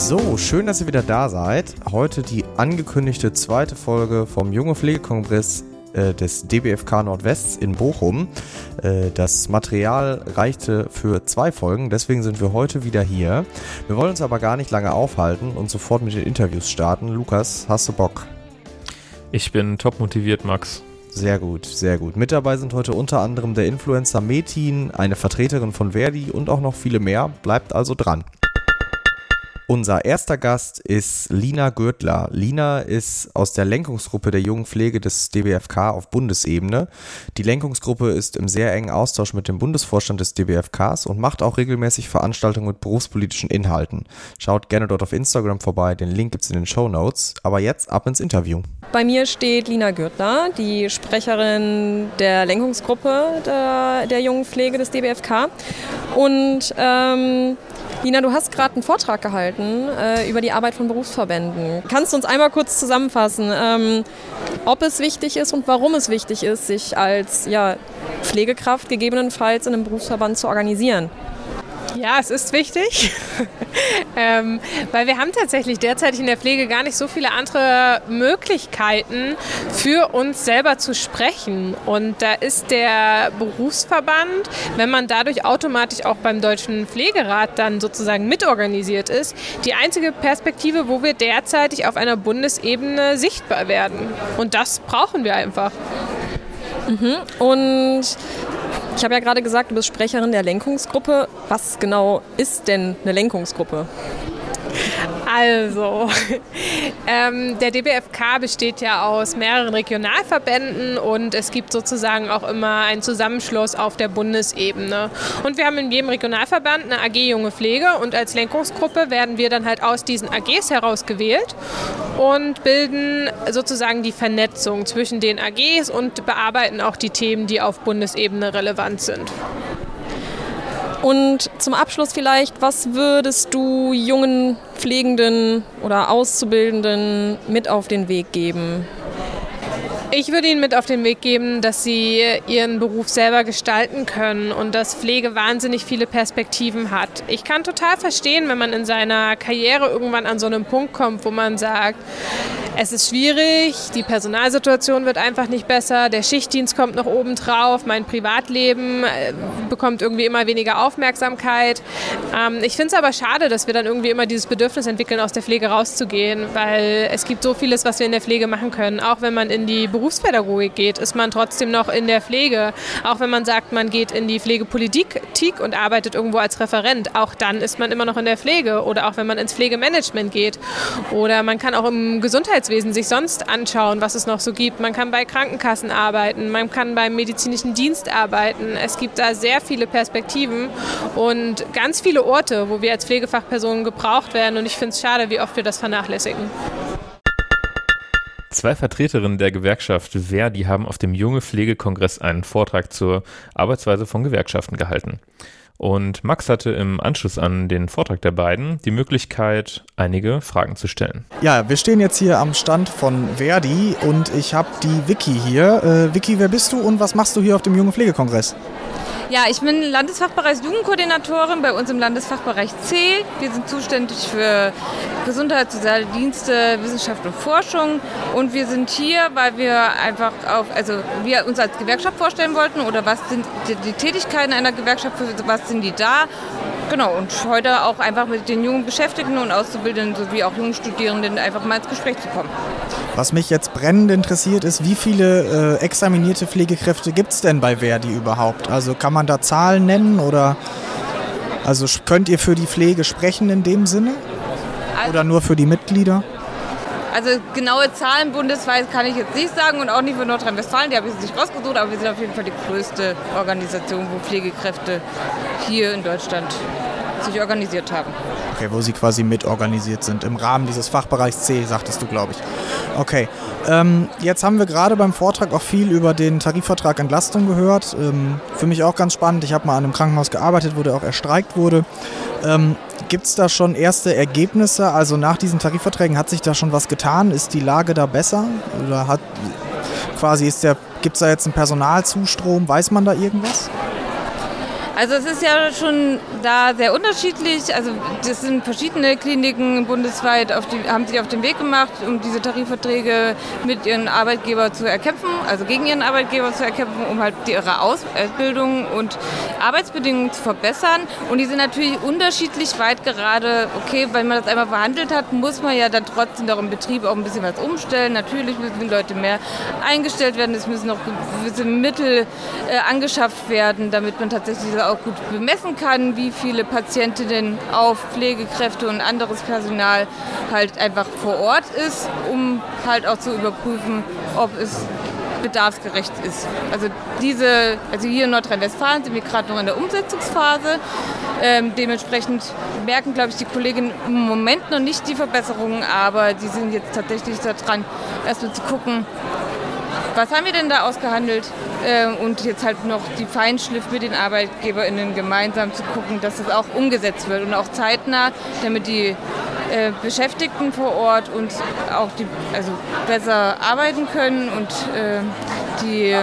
So, schön, dass ihr wieder da seid. Heute die angekündigte zweite Folge vom Junge Pflegekongress äh, des DBFK Nordwests in Bochum. Äh, das Material reichte für zwei Folgen, deswegen sind wir heute wieder hier. Wir wollen uns aber gar nicht lange aufhalten und sofort mit den Interviews starten. Lukas, hast du Bock? Ich bin top motiviert, Max. Sehr gut, sehr gut. Mit dabei sind heute unter anderem der Influencer Metin, eine Vertreterin von Verdi und auch noch viele mehr. Bleibt also dran. Unser erster Gast ist Lina Gürtler. Lina ist aus der Lenkungsgruppe der jungen Pflege des DBFK auf Bundesebene. Die Lenkungsgruppe ist im sehr engen Austausch mit dem Bundesvorstand des DBFKs und macht auch regelmäßig Veranstaltungen mit berufspolitischen Inhalten. Schaut gerne dort auf Instagram vorbei, den Link gibt es in den Show Notes. Aber jetzt ab ins Interview. Bei mir steht Lina Gürtler, die Sprecherin der Lenkungsgruppe der, der jungen Pflege des DBFK. Und ähm, Lina, du hast gerade einen Vortrag gehalten äh, über die Arbeit von Berufsverbänden. Kannst du uns einmal kurz zusammenfassen, ähm, ob es wichtig ist und warum es wichtig ist, sich als ja, Pflegekraft gegebenenfalls in einem Berufsverband zu organisieren? Ja, es ist wichtig, ähm, weil wir haben tatsächlich derzeit in der Pflege gar nicht so viele andere Möglichkeiten für uns selber zu sprechen. Und da ist der Berufsverband, wenn man dadurch automatisch auch beim Deutschen Pflegerat dann sozusagen mitorganisiert ist, die einzige Perspektive, wo wir derzeitig auf einer Bundesebene sichtbar werden. Und das brauchen wir einfach. Mhm. Und ich habe ja gerade gesagt, du bist Sprecherin der Lenkungsgruppe. Was genau ist denn eine Lenkungsgruppe? Also, ähm, der DBFK besteht ja aus mehreren Regionalverbänden und es gibt sozusagen auch immer einen Zusammenschluss auf der Bundesebene. Und wir haben in jedem Regionalverband eine AG Junge Pflege und als Lenkungsgruppe werden wir dann halt aus diesen AGs heraus gewählt und bilden sozusagen die Vernetzung zwischen den AGs und bearbeiten auch die Themen, die auf Bundesebene relevant sind. Und zum Abschluss vielleicht, was würdest du jungen Pflegenden oder Auszubildenden mit auf den Weg geben? Ich würde Ihnen mit auf den Weg geben, dass Sie Ihren Beruf selber gestalten können und dass Pflege wahnsinnig viele Perspektiven hat. Ich kann total verstehen, wenn man in seiner Karriere irgendwann an so einem Punkt kommt, wo man sagt, es ist schwierig, die Personalsituation wird einfach nicht besser, der Schichtdienst kommt noch oben drauf, mein Privatleben äh, bekommt irgendwie immer weniger Aufmerksamkeit. Ähm, ich finde es aber schade, dass wir dann irgendwie immer dieses Bedürfnis entwickeln, aus der Pflege rauszugehen, weil es gibt so vieles, was wir in der Pflege machen können. Auch wenn man in die Berufspädagogik geht, ist man trotzdem noch in der Pflege. Auch wenn man sagt, man geht in die Pflegepolitik und arbeitet irgendwo als Referent, auch dann ist man immer noch in der Pflege. Oder auch wenn man ins Pflegemanagement geht. Oder man kann auch im Gesundheitswesen sich sonst anschauen, was es noch so gibt. Man kann bei Krankenkassen arbeiten, man kann beim medizinischen Dienst arbeiten. Es gibt da sehr viele Perspektiven und ganz viele Orte, wo wir als Pflegefachpersonen gebraucht werden. Und ich finde es schade, wie oft wir das vernachlässigen. Zwei Vertreterinnen der Gewerkschaft Verdi haben auf dem Junge Pflegekongress einen Vortrag zur Arbeitsweise von Gewerkschaften gehalten. Und Max hatte im Anschluss an den Vortrag der beiden die Möglichkeit, einige Fragen zu stellen. Ja, wir stehen jetzt hier am Stand von Verdi und ich habe die Vicky hier. Äh, Vicky, wer bist du und was machst du hier auf dem Junge Pflegekongress? Ja, ich bin Landesfachbereich Jugendkoordinatorin bei uns im Landesfachbereich C. Wir sind zuständig für Gesundheit, soziale Dienste, Wissenschaft und Forschung. Und wir sind hier, weil wir einfach auf, also wir uns als Gewerkschaft vorstellen wollten oder was sind die, die Tätigkeiten einer Gewerkschaft, für was sind die da Genau, und heute auch einfach mit den jungen Beschäftigten und Auszubildenden sowie auch jungen Studierenden einfach mal ins Gespräch zu kommen. Was mich jetzt brennend interessiert, ist, wie viele äh, examinierte Pflegekräfte gibt es denn bei Verdi überhaupt? Also kann man da Zahlen nennen oder also könnt ihr für die Pflege sprechen in dem Sinne? Oder nur für die Mitglieder? Also genaue Zahlen bundesweit kann ich jetzt nicht sagen und auch nicht für Nordrhein-Westfalen, die habe ich jetzt nicht rausgesucht, aber wir sind auf jeden Fall die größte Organisation, wo Pflegekräfte hier in Deutschland sich organisiert haben. Okay, wo sie quasi mitorganisiert sind im Rahmen dieses Fachbereichs C, sagtest du, glaube ich. Okay, ähm, jetzt haben wir gerade beim Vortrag auch viel über den Tarifvertrag Entlastung gehört. Ähm, für mich auch ganz spannend. Ich habe mal an einem Krankenhaus gearbeitet, wo der auch erstreikt wurde. Ähm, Gibt es da schon erste Ergebnisse? Also nach diesen Tarifverträgen hat sich da schon was getan? Ist die Lage da besser? Oder hat quasi ist der gibt es da jetzt einen Personalzustrom? Weiß man da irgendwas? Also es ist ja schon da sehr unterschiedlich. Also das sind verschiedene Kliniken bundesweit, die, haben sich auf den Weg gemacht, um diese Tarifverträge mit ihren Arbeitgeber zu erkämpfen, also gegen ihren Arbeitgeber zu erkämpfen, um halt ihre Ausbildung und Arbeitsbedingungen zu verbessern. Und die sind natürlich unterschiedlich weit gerade. Okay, wenn man das einmal verhandelt hat, muss man ja dann trotzdem doch im Betrieb auch ein bisschen was umstellen. Natürlich müssen die Leute mehr eingestellt werden, es müssen noch gewisse Mittel äh, angeschafft werden, damit man tatsächlich diese auch gut bemessen kann, wie viele Patientinnen auf Pflegekräfte und anderes Personal halt einfach vor Ort ist, um halt auch zu überprüfen, ob es bedarfsgerecht ist. Also diese, also hier in Nordrhein-Westfalen sind wir gerade noch in der Umsetzungsphase. Ähm, dementsprechend merken, glaube ich, die Kolleginnen im Moment noch nicht die Verbesserungen, aber die sind jetzt tatsächlich daran, erstmal zu gucken, was haben wir denn da ausgehandelt? Äh, und jetzt halt noch die Feinschliff mit den ArbeitgeberInnen gemeinsam zu gucken, dass es auch umgesetzt wird und auch zeitnah, damit die äh, Beschäftigten vor Ort und auch die also besser arbeiten können und äh, die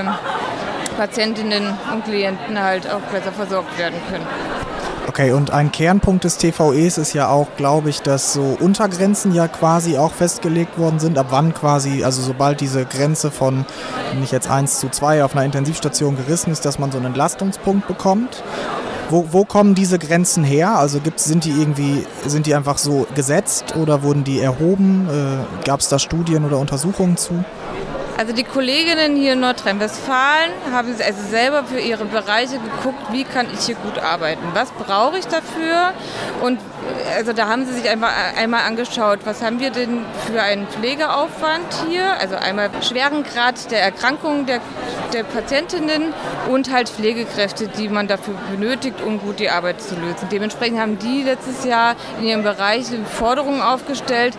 Patientinnen und Klienten halt auch besser versorgt werden können. Okay, und ein Kernpunkt des TVEs ist ja auch, glaube ich, dass so Untergrenzen ja quasi auch festgelegt worden sind, ab wann quasi, also sobald diese Grenze von nicht jetzt 1 zu 2 auf einer Intensivstation gerissen ist, dass man so einen Entlastungspunkt bekommt. Wo, wo kommen diese Grenzen her? Also gibt's, sind die irgendwie, sind die einfach so gesetzt oder wurden die erhoben? Äh, Gab es da Studien oder Untersuchungen zu? Also die Kolleginnen hier in Nordrhein-Westfalen haben also selber für ihre Bereiche geguckt, wie kann ich hier gut arbeiten, was brauche ich dafür? Und also da haben sie sich einfach einmal angeschaut, was haben wir denn für einen Pflegeaufwand hier, also einmal schweren Grad der Erkrankung der, der Patientinnen und halt Pflegekräfte, die man dafür benötigt, um gut die Arbeit zu lösen. Dementsprechend haben die letztes Jahr in ihrem Bereich Forderungen aufgestellt,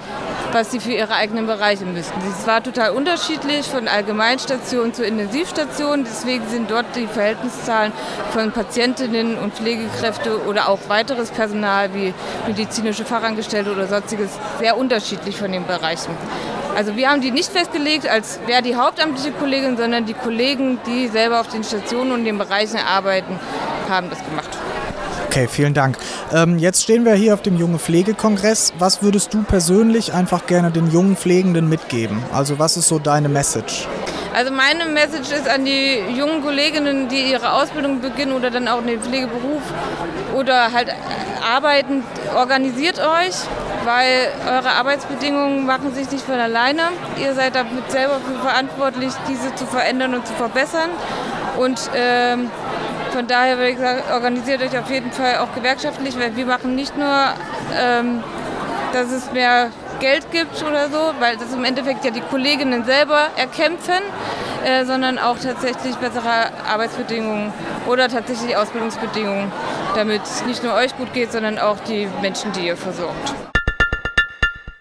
was sie für ihre eigenen Bereiche müssten. Es war total unterschiedlich von Allgemeinstation zu Intensivstation. Deswegen sind dort die Verhältniszahlen von Patientinnen und Pflegekräfte oder auch weiteres Personal wie medizinische Fachangestellte oder sonstiges sehr unterschiedlich von den Bereichen. Also wir haben die nicht festgelegt, als wäre die hauptamtliche Kollegin, sondern die Kollegen, die selber auf den Stationen und den Bereichen arbeiten, haben das gemacht. Okay, vielen Dank. Ähm, jetzt stehen wir hier auf dem Junge Pflegekongress. Was würdest du persönlich einfach gerne den jungen Pflegenden mitgeben? Also was ist so deine Message? Also meine Message ist an die jungen Kolleginnen, die ihre Ausbildung beginnen oder dann auch in den Pflegeberuf oder halt arbeiten, organisiert euch, weil eure Arbeitsbedingungen machen sich nicht von alleine. Ihr seid damit selber verantwortlich, diese zu verändern und zu verbessern. Und ähm, von daher würde ich sagen, organisiert euch auf jeden Fall auch gewerkschaftlich, weil wir machen nicht nur, ähm, dass es mehr Geld gibt oder so, weil das im Endeffekt ja die Kolleginnen selber erkämpfen, äh, sondern auch tatsächlich bessere Arbeitsbedingungen oder tatsächlich Ausbildungsbedingungen, damit es nicht nur euch gut geht, sondern auch die Menschen, die ihr versorgt.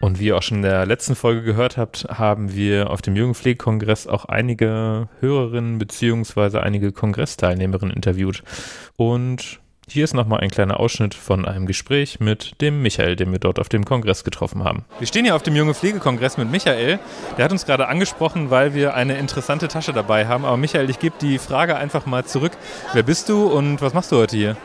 Und wie ihr auch schon in der letzten Folge gehört habt, haben wir auf dem Jugendpflegekongress auch einige Hörerinnen beziehungsweise einige Kongressteilnehmerinnen interviewt. Und hier ist nochmal ein kleiner Ausschnitt von einem Gespräch mit dem Michael, den wir dort auf dem Kongress getroffen haben. Wir stehen hier auf dem Junge Pflegekongress mit Michael. Der hat uns gerade angesprochen, weil wir eine interessante Tasche dabei haben. Aber Michael, ich gebe die Frage einfach mal zurück. Wer bist du und was machst du heute hier?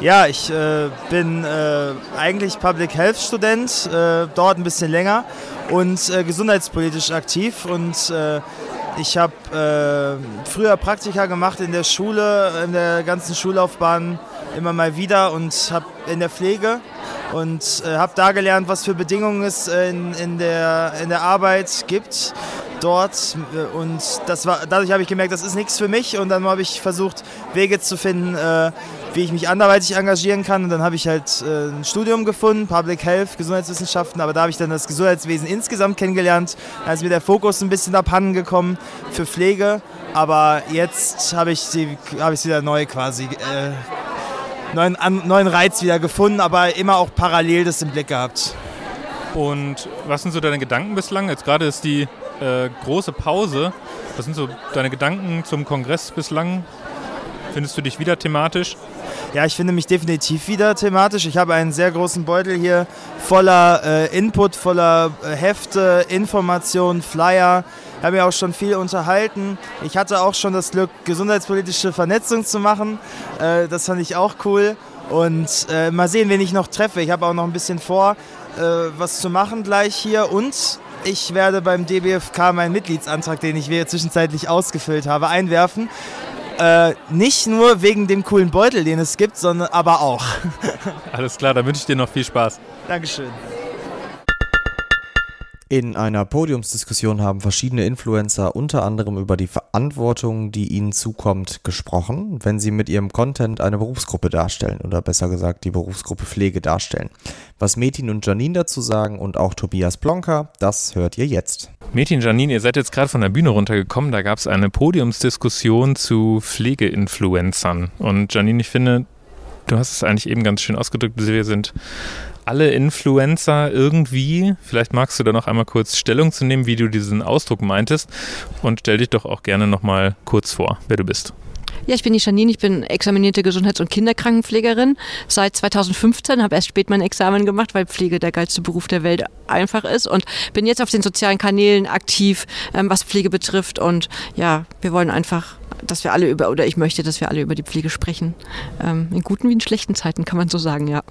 Ja, ich äh, bin äh, eigentlich Public Health Student, äh, dauert ein bisschen länger und äh, gesundheitspolitisch aktiv und äh, ich habe äh, früher Praktika gemacht in der Schule, in der ganzen Schullaufbahn immer mal wieder und habe in der Pflege und äh, habe da gelernt, was für Bedingungen es in, in, der, in der Arbeit gibt dort. Und das war, dadurch habe ich gemerkt, das ist nichts für mich. Und dann habe ich versucht, Wege zu finden, äh, wie ich mich anderweitig engagieren kann. Und dann habe ich halt äh, ein Studium gefunden, Public Health, Gesundheitswissenschaften, aber da habe ich dann das Gesundheitswesen insgesamt kennengelernt, da ist mir der Fokus ein bisschen abhanden gekommen für Pflege, aber jetzt habe ich sie ich wieder neu quasi äh, neuen, neuen Reiz wieder gefunden, aber immer auch parallel das im Blick gehabt. Und was sind so deine Gedanken bislang? Jetzt gerade ist die äh, große Pause. Was sind so deine Gedanken zum Kongress bislang? Findest du dich wieder thematisch? Ja, ich finde mich definitiv wieder thematisch. Ich habe einen sehr großen Beutel hier voller äh, Input, voller äh, Hefte, Informationen, Flyer. Ich habe mich auch schon viel unterhalten. Ich hatte auch schon das Glück, gesundheitspolitische Vernetzung zu machen. Äh, das fand ich auch cool. Und äh, mal sehen, wen ich noch treffe. Ich habe auch noch ein bisschen vor, äh, was zu machen gleich hier. Und ich werde beim DBFK meinen Mitgliedsantrag, den ich zwischenzeitlich ausgefüllt habe, einwerfen. Äh, nicht nur wegen dem coolen Beutel, den es gibt, sondern aber auch. Alles klar, dann wünsche ich dir noch viel Spaß. Dankeschön. In einer Podiumsdiskussion haben verschiedene Influencer unter anderem über die Verantwortung, die ihnen zukommt, gesprochen, wenn sie mit ihrem Content eine Berufsgruppe darstellen oder besser gesagt die Berufsgruppe Pflege darstellen. Was Metin und Janine dazu sagen und auch Tobias Blonka, das hört ihr jetzt. Metin, Janine, ihr seid jetzt gerade von der Bühne runtergekommen, da gab es eine Podiumsdiskussion zu Pflegeinfluencern. Und Janine, ich finde, du hast es eigentlich eben ganz schön ausgedrückt, wir sind alle Influencer irgendwie. Vielleicht magst du da noch einmal kurz Stellung zu nehmen, wie du diesen Ausdruck meintest und stell dich doch auch gerne noch mal kurz vor, wer du bist. Ja, ich bin die Janine, ich bin examinierte Gesundheits- und Kinderkrankenpflegerin seit 2015, habe erst spät mein Examen gemacht, weil Pflege der geilste Beruf der Welt einfach ist und bin jetzt auf den sozialen Kanälen aktiv, ähm, was Pflege betrifft und ja, wir wollen einfach dass wir alle über, oder ich möchte, dass wir alle über die Pflege sprechen. Ähm, in guten wie in schlechten Zeiten kann man so sagen, ja.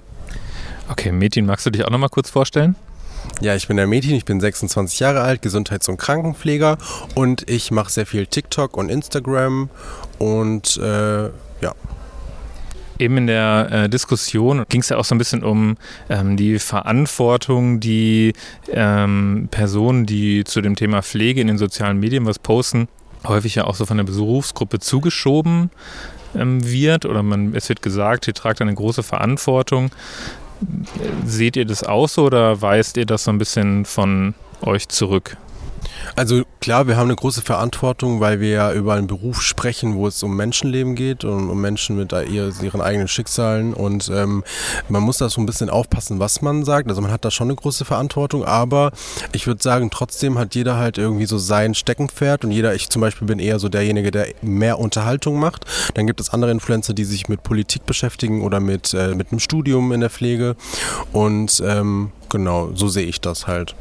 Okay, Metin, magst du dich auch noch mal kurz vorstellen? Ja, ich bin der Metin, ich bin 26 Jahre alt, Gesundheits- und Krankenpfleger und ich mache sehr viel TikTok und Instagram und äh, ja. Eben in der äh, Diskussion ging es ja auch so ein bisschen um ähm, die Verantwortung, die ähm, Personen, die zu dem Thema Pflege in den sozialen Medien was posten, häufig ja auch so von der Berufsgruppe zugeschoben ähm, wird oder man, es wird gesagt, ihr tragt eine große Verantwortung. Seht ihr das auch so oder weist ihr das so ein bisschen von euch zurück? Also klar, wir haben eine große Verantwortung, weil wir ja über einen Beruf sprechen, wo es um Menschenleben geht und um Menschen mit ihren eigenen Schicksalen und ähm, man muss da so ein bisschen aufpassen, was man sagt. Also man hat da schon eine große Verantwortung, aber ich würde sagen, trotzdem hat jeder halt irgendwie so sein Steckenpferd und jeder, ich zum Beispiel bin eher so derjenige, der mehr Unterhaltung macht. Dann gibt es andere Influencer, die sich mit Politik beschäftigen oder mit, äh, mit einem Studium in der Pflege und ähm, genau, so sehe ich das halt.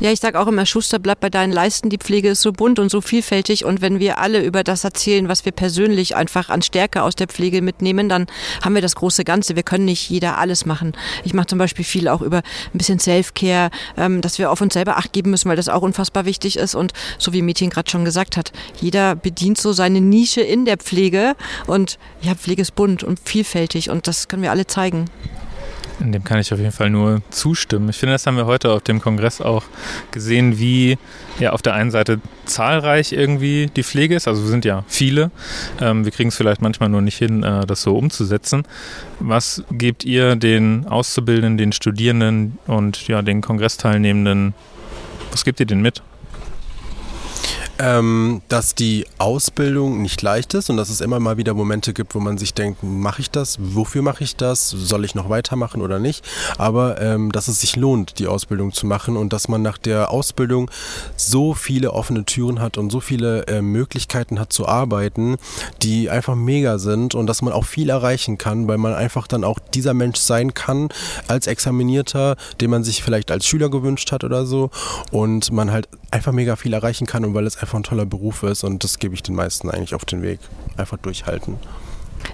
Ja, ich sage auch immer, Schuster, bleib bei deinen Leisten. Die Pflege ist so bunt und so vielfältig. Und wenn wir alle über das erzählen, was wir persönlich einfach an Stärke aus der Pflege mitnehmen, dann haben wir das große Ganze. Wir können nicht jeder alles machen. Ich mache zum Beispiel viel auch über ein bisschen Self-Care, ähm, dass wir auf uns selber Acht geben müssen, weil das auch unfassbar wichtig ist. Und so wie Mädchen gerade schon gesagt hat, jeder bedient so seine Nische in der Pflege. Und ja, Pflege ist bunt und vielfältig und das können wir alle zeigen. In dem kann ich auf jeden Fall nur zustimmen. Ich finde, das haben wir heute auf dem Kongress auch gesehen, wie ja auf der einen Seite zahlreich irgendwie die Pflege ist. Also wir sind ja viele. Ähm, wir kriegen es vielleicht manchmal nur nicht hin, äh, das so umzusetzen. Was gebt ihr den Auszubildenden, den Studierenden und ja den Kongressteilnehmenden, was gebt ihr denen mit? Ähm, dass die Ausbildung nicht leicht ist und dass es immer mal wieder Momente gibt, wo man sich denkt, mache ich das? Wofür mache ich das? Soll ich noch weitermachen oder nicht? Aber ähm, dass es sich lohnt, die Ausbildung zu machen und dass man nach der Ausbildung so viele offene Türen hat und so viele äh, Möglichkeiten hat zu arbeiten, die einfach mega sind und dass man auch viel erreichen kann, weil man einfach dann auch dieser Mensch sein kann als Examinierter, den man sich vielleicht als Schüler gewünscht hat oder so und man halt einfach mega viel erreichen kann und weil es einfach ein toller Beruf ist und das gebe ich den meisten eigentlich auf den Weg. Einfach durchhalten.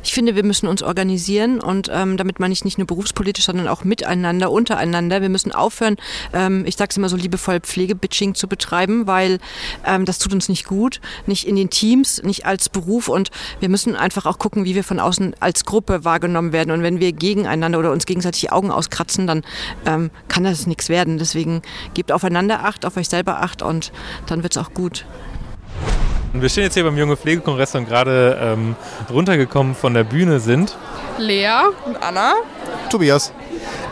Ich finde, wir müssen uns organisieren und ähm, damit meine ich nicht nur berufspolitisch, sondern auch miteinander, untereinander. Wir müssen aufhören, ähm, ich sage es immer so liebevoll, Pflegebitching zu betreiben, weil ähm, das tut uns nicht gut, nicht in den Teams, nicht als Beruf und wir müssen einfach auch gucken, wie wir von außen als Gruppe wahrgenommen werden. Und wenn wir gegeneinander oder uns gegenseitig die Augen auskratzen, dann ähm, kann das nichts werden. Deswegen gebt aufeinander Acht, auf euch selber Acht und dann wird es auch gut. Wir stehen jetzt hier beim Junge Pflegekongress und gerade ähm, runtergekommen von der Bühne sind Lea und Anna. Tobias.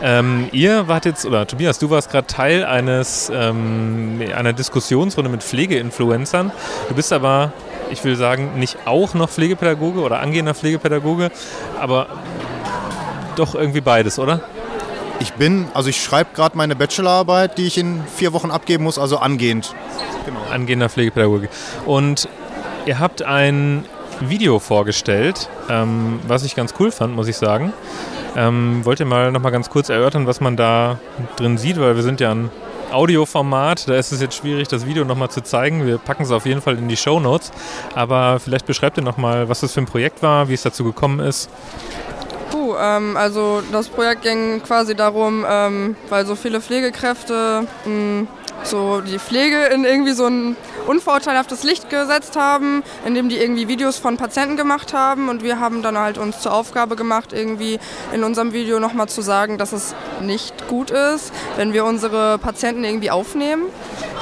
Ähm, ihr wart jetzt, oder Tobias, du warst gerade Teil eines ähm, einer Diskussionsrunde mit Pflegeinfluencern. Du bist aber, ich will sagen, nicht auch noch Pflegepädagoge oder angehender Pflegepädagoge, aber doch irgendwie beides, oder? Ich bin, also ich schreibe gerade meine Bachelorarbeit, die ich in vier Wochen abgeben muss, also angehend. Genau. Angehender Pflegepädagoge. Und ihr habt ein Video vorgestellt, ähm, was ich ganz cool fand, muss ich sagen. Ähm, wollt ihr mal noch mal ganz kurz erörtern, was man da drin sieht, weil wir sind ja ein Audioformat, da ist es jetzt schwierig, das Video nochmal zu zeigen. Wir packen es auf jeden Fall in die Show Notes. Aber vielleicht beschreibt ihr nochmal, was das für ein Projekt war, wie es dazu gekommen ist. Ähm, also das Projekt ging quasi darum, ähm, weil so viele Pflegekräfte mh, so die Pflege in irgendwie so ein unvorteilhaftes Licht gesetzt haben, indem die irgendwie Videos von Patienten gemacht haben und wir haben dann halt uns zur Aufgabe gemacht, irgendwie in unserem Video nochmal zu sagen, dass es nicht gut ist, wenn wir unsere Patienten irgendwie aufnehmen,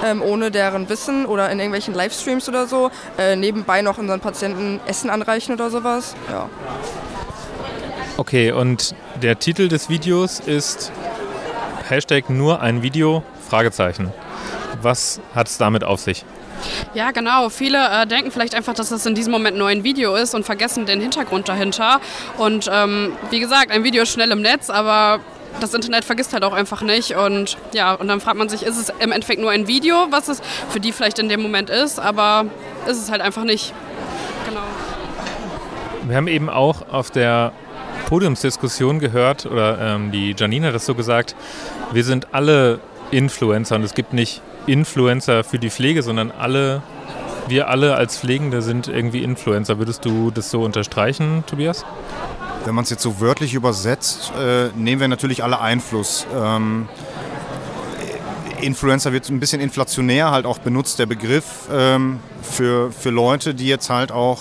ähm, ohne deren Wissen oder in irgendwelchen Livestreams oder so, äh, nebenbei noch unseren Patienten Essen anreichen oder sowas. Ja. Okay, und der Titel des Videos ist Hashtag nur ein Video, Fragezeichen. Was hat es damit auf sich? Ja, genau. Viele äh, denken vielleicht einfach, dass das in diesem Moment nur ein Video ist und vergessen den Hintergrund dahinter. Und ähm, wie gesagt, ein Video ist schnell im Netz, aber das Internet vergisst halt auch einfach nicht. Und ja, und dann fragt man sich, ist es im Endeffekt nur ein Video, was es für die vielleicht in dem Moment ist, aber ist es halt einfach nicht. Genau. Wir haben eben auch auf der Podiumsdiskussion gehört, oder ähm, die Janine hat das so gesagt, wir sind alle Influencer und es gibt nicht Influencer für die Pflege, sondern alle, wir alle als Pflegende sind irgendwie Influencer. Würdest du das so unterstreichen, Tobias? Wenn man es jetzt so wörtlich übersetzt, äh, nehmen wir natürlich alle Einfluss. Ähm, Influencer wird ein bisschen inflationär halt auch benutzt, der Begriff ähm, für, für Leute, die jetzt halt auch,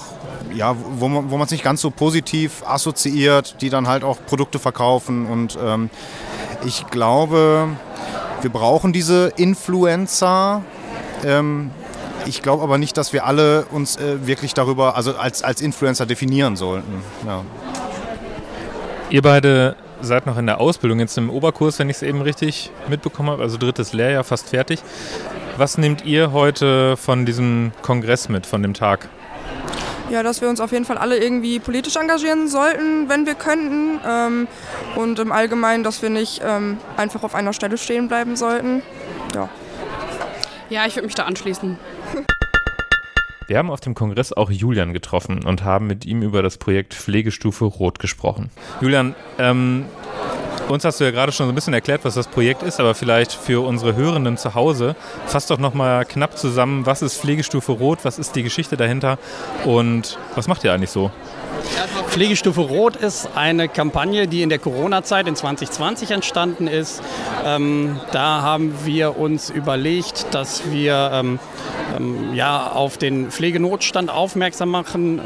ja, wo man es nicht ganz so positiv assoziiert, die dann halt auch Produkte verkaufen. Und ähm, ich glaube, wir brauchen diese Influencer. Ähm, ich glaube aber nicht, dass wir alle uns äh, wirklich darüber, also als, als Influencer definieren sollten. Ja. Ihr beide seid noch in der Ausbildung, jetzt im Oberkurs, wenn ich es eben richtig mitbekommen habe, also drittes Lehrjahr fast fertig. Was nehmt ihr heute von diesem Kongress mit, von dem Tag? Ja, dass wir uns auf jeden Fall alle irgendwie politisch engagieren sollten, wenn wir könnten. Ähm, und im Allgemeinen, dass wir nicht ähm, einfach auf einer Stelle stehen bleiben sollten. Ja. Ja, ich würde mich da anschließen. Wir haben auf dem Kongress auch Julian getroffen und haben mit ihm über das Projekt Pflegestufe Rot gesprochen. Julian, ähm, uns hast du ja gerade schon so ein bisschen erklärt, was das Projekt ist, aber vielleicht für unsere Hörenden zu Hause, fass doch nochmal knapp zusammen, was ist Pflegestufe Rot, was ist die Geschichte dahinter und was macht ihr eigentlich so? Pflegestufe Rot ist eine Kampagne, die in der Corona-Zeit in 2020 entstanden ist. Ähm, da haben wir uns überlegt, dass wir ähm, ähm, ja, auf den Pflegenotstand aufmerksam machen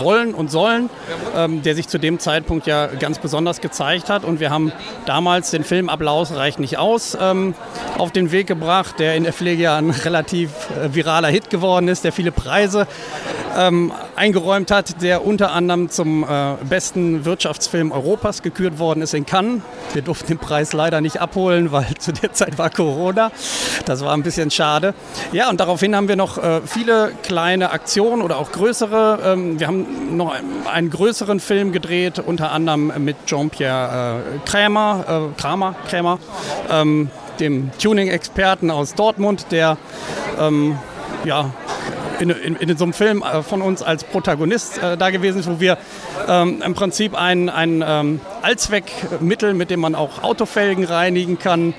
wollen und sollen, ähm, der sich zu dem Zeitpunkt ja ganz besonders gezeigt hat. Und wir haben damals den Film Applaus reicht nicht aus ähm, auf den Weg gebracht, der in der Pflege ja ein relativ äh, viraler Hit geworden ist, der viele Preise ähm, eingeräumt hat, der unter anderem zum äh, besten Wirtschaftsfilm Europas gekürt worden ist in Cannes. Wir durften den Preis leider nicht abholen, weil zu der Zeit war Corona. Das war ein bisschen schade. Ja, und daraufhin haben wir noch äh, viele kleine Aktionen oder auch größere. Ähm, wir haben noch einen größeren Film gedreht, unter anderem mit Jean-Pierre äh, Krämer, äh, Kramer, Krämer, ähm, dem Tuning-Experten aus Dortmund, der ähm, ja, in, in, in, so einem Film äh, von uns als Protagonist äh, da gewesen ist, wo wir ähm, im Prinzip ein, ein ähm, Allzweckmittel, mit dem man auch Autofelgen reinigen kann,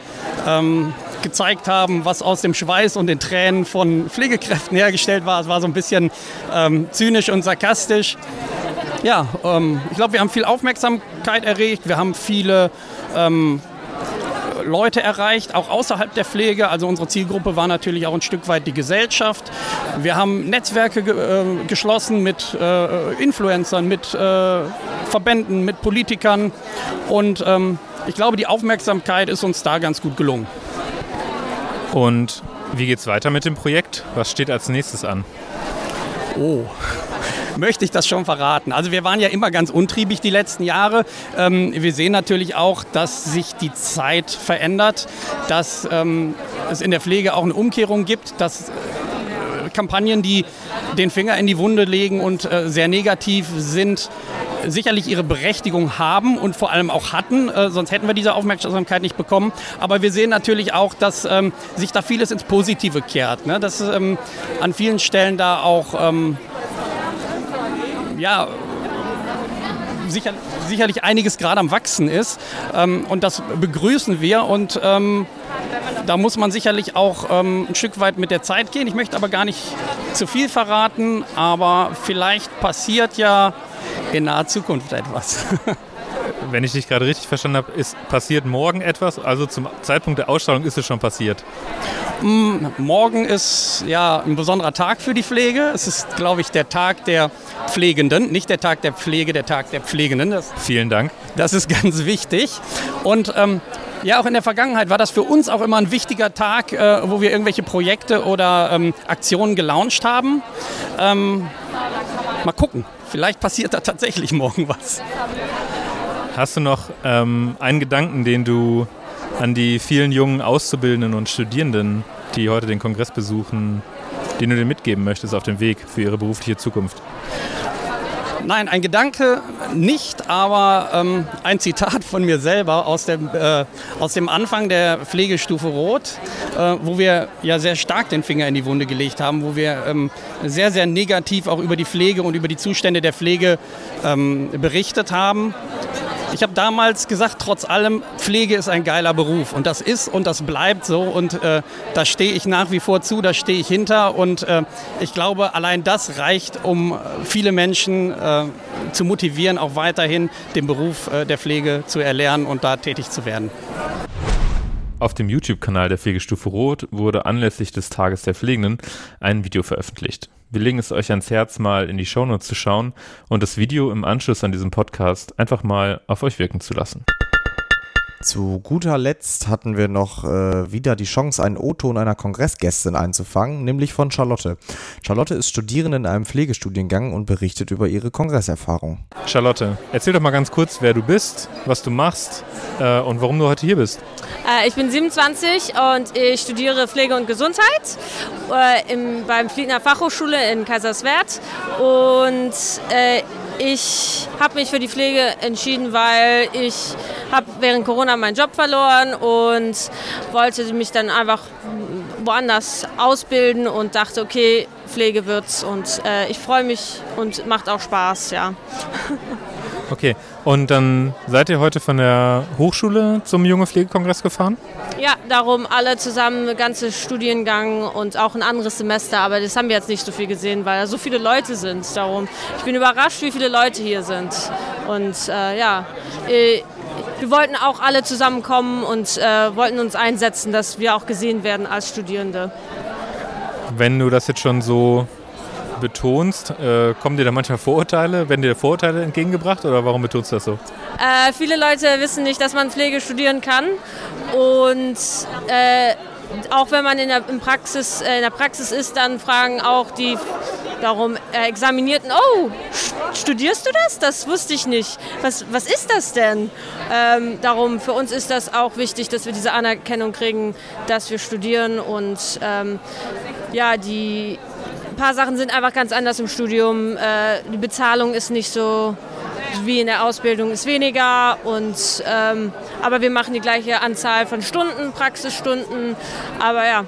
ähm, gezeigt haben, was aus dem Schweiß und den Tränen von Pflegekräften hergestellt war. Es war so ein bisschen ähm, zynisch und sarkastisch. Ja, ähm, ich glaube, wir haben viel Aufmerksamkeit erregt. Wir haben viele ähm, Leute erreicht, auch außerhalb der Pflege. Also unsere Zielgruppe war natürlich auch ein Stück weit die Gesellschaft. Wir haben Netzwerke ge äh, geschlossen mit äh, Influencern, mit äh, Verbänden, mit Politikern. Und ähm, ich glaube, die Aufmerksamkeit ist uns da ganz gut gelungen. Und wie geht's weiter mit dem Projekt? Was steht als nächstes an? Oh, möchte ich das schon verraten. Also wir waren ja immer ganz untriebig die letzten Jahre. Ähm, wir sehen natürlich auch, dass sich die Zeit verändert, dass ähm, es in der Pflege auch eine Umkehrung gibt, dass äh, Kampagnen, die den Finger in die Wunde legen und äh, sehr negativ sind, sicherlich ihre Berechtigung haben und vor allem auch hatten, äh, sonst hätten wir diese Aufmerksamkeit nicht bekommen. Aber wir sehen natürlich auch, dass ähm, sich da vieles ins Positive kehrt, ne? dass ähm, an vielen Stellen da auch ähm, ja, sicher, sicherlich einiges gerade am Wachsen ist. Ähm, und das begrüßen wir und ähm, da muss man sicherlich auch ähm, ein Stück weit mit der Zeit gehen. Ich möchte aber gar nicht zu viel verraten, aber vielleicht passiert ja in naher Zukunft etwas. Wenn ich dich gerade richtig verstanden habe, ist passiert morgen etwas? Also zum Zeitpunkt der Ausstrahlung ist es schon passiert? Mm, morgen ist ja ein besonderer Tag für die Pflege. Es ist, glaube ich, der Tag der Pflegenden, nicht der Tag der Pflege, der Tag der Pflegenden. Das, Vielen Dank. Das ist ganz wichtig. Und ähm, ja, auch in der Vergangenheit war das für uns auch immer ein wichtiger Tag, äh, wo wir irgendwelche Projekte oder ähm, Aktionen gelauncht haben. Ähm, mal gucken, vielleicht passiert da tatsächlich morgen was. Hast du noch ähm, einen Gedanken, den du an die vielen jungen Auszubildenden und Studierenden, die heute den Kongress besuchen, den du dir mitgeben möchtest auf dem Weg für ihre berufliche Zukunft? Nein, ein Gedanke nicht, aber ähm, ein Zitat von mir selber aus dem, äh, aus dem Anfang der Pflegestufe Rot, äh, wo wir ja sehr stark den Finger in die Wunde gelegt haben, wo wir ähm, sehr, sehr negativ auch über die Pflege und über die Zustände der Pflege ähm, berichtet haben. Ich habe damals gesagt, trotz allem, Pflege ist ein geiler Beruf. Und das ist und das bleibt so. Und äh, da stehe ich nach wie vor zu, da stehe ich hinter. Und äh, ich glaube, allein das reicht, um viele Menschen äh, zu motivieren, auch weiterhin den Beruf äh, der Pflege zu erlernen und da tätig zu werden. Auf dem YouTube-Kanal der Pflegestufe Rot wurde anlässlich des Tages der Pflegenden ein Video veröffentlicht. Wir legen es euch ans Herz, mal in die Shownotes zu schauen und das Video im Anschluss an diesem Podcast einfach mal auf euch wirken zu lassen. Zu guter Letzt hatten wir noch äh, wieder die Chance, einen O-Ton einer Kongressgästin einzufangen, nämlich von Charlotte. Charlotte ist Studierende in einem Pflegestudiengang und berichtet über ihre Kongresserfahrung. Charlotte, erzähl doch mal ganz kurz, wer du bist, was du machst äh, und warum du heute hier bist. Äh, ich bin 27 und ich studiere Pflege und Gesundheit äh, im, beim Fliegner Fachhochschule in Kaiserswerth und äh, ich habe mich für die Pflege entschieden, weil ich habe während Corona meinen Job verloren und wollte mich dann einfach woanders ausbilden und dachte, okay, Pflege wird's und äh, ich freue mich und macht auch Spaß, ja. Okay, und dann seid ihr heute von der Hochschule zum Junge Pflegekongress gefahren? Ja, darum alle zusammen, ganze Studiengang und auch ein anderes Semester, aber das haben wir jetzt nicht so viel gesehen, weil da so viele Leute sind. Darum, ich bin überrascht, wie viele Leute hier sind. Und äh, ja, äh, wir wollten auch alle zusammenkommen und äh, wollten uns einsetzen, dass wir auch gesehen werden als Studierende. Wenn du das jetzt schon so betonst, äh, kommen dir da manchmal Vorurteile? Werden dir Vorurteile entgegengebracht oder warum betonst du das so? Äh, viele Leute wissen nicht, dass man Pflege studieren kann und äh, auch wenn man in der, Praxis, äh, in der Praxis ist, dann fragen auch die darum äh, Examinierten, oh, studierst du das? Das wusste ich nicht. Was, was ist das denn? Ähm, darum, für uns ist das auch wichtig, dass wir diese Anerkennung kriegen, dass wir studieren und ähm, ja, die ein paar Sachen sind einfach ganz anders im Studium. Äh, die Bezahlung ist nicht so wie in der Ausbildung ist weniger und ähm, aber wir machen die gleiche Anzahl von Stunden, Praxisstunden. Aber ja,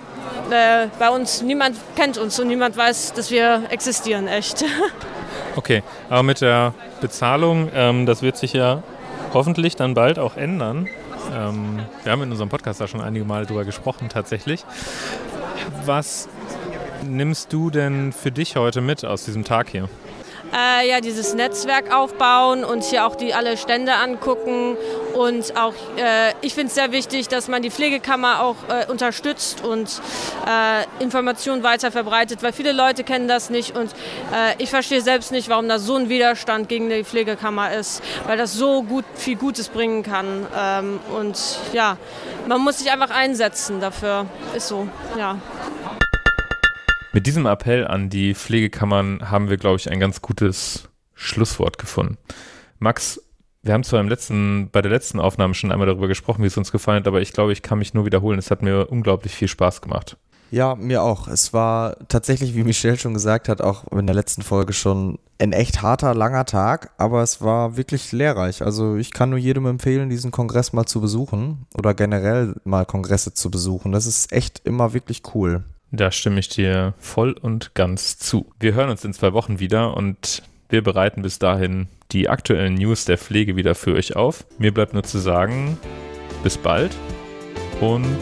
äh, bei uns niemand kennt uns und niemand weiß, dass wir existieren, echt. Okay, aber mit der Bezahlung, ähm, das wird sich ja hoffentlich dann bald auch ändern. Ähm, wir haben in unserem Podcast da schon einige Male drüber gesprochen, tatsächlich. Was nimmst du denn für dich heute mit aus diesem Tag hier? äh, ja, dieses Netzwerk aufbauen und hier auch die alle Stände angucken. Und auch, äh, ich finde es sehr wichtig, dass man die Pflegekammer auch äh, unterstützt und äh, Informationen weiter verbreitet, weil viele Leute kennen das nicht und äh, ich verstehe selbst nicht, warum da so ein Widerstand gegen die Pflegekammer ist, weil das so gut viel Gutes bringen kann. Ähm, und ja, man muss sich einfach einsetzen dafür. Ist so, ja. Mit diesem Appell an die Pflegekammern haben wir, glaube ich, ein ganz gutes Schlusswort gefunden. Max, wir haben zwar im letzten, bei der letzten Aufnahme schon einmal darüber gesprochen, wie es uns gefallen hat, aber ich glaube, ich kann mich nur wiederholen. Es hat mir unglaublich viel Spaß gemacht. Ja, mir auch. Es war tatsächlich, wie Michelle schon gesagt hat, auch in der letzten Folge schon ein echt harter, langer Tag, aber es war wirklich lehrreich. Also ich kann nur jedem empfehlen, diesen Kongress mal zu besuchen oder generell mal Kongresse zu besuchen. Das ist echt immer wirklich cool. Da stimme ich dir voll und ganz zu. Wir hören uns in zwei Wochen wieder und wir bereiten bis dahin die aktuellen News der Pflege wieder für euch auf. Mir bleibt nur zu sagen, bis bald und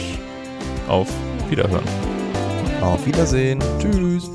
auf Wiederhören. Auf Wiedersehen. Tschüss.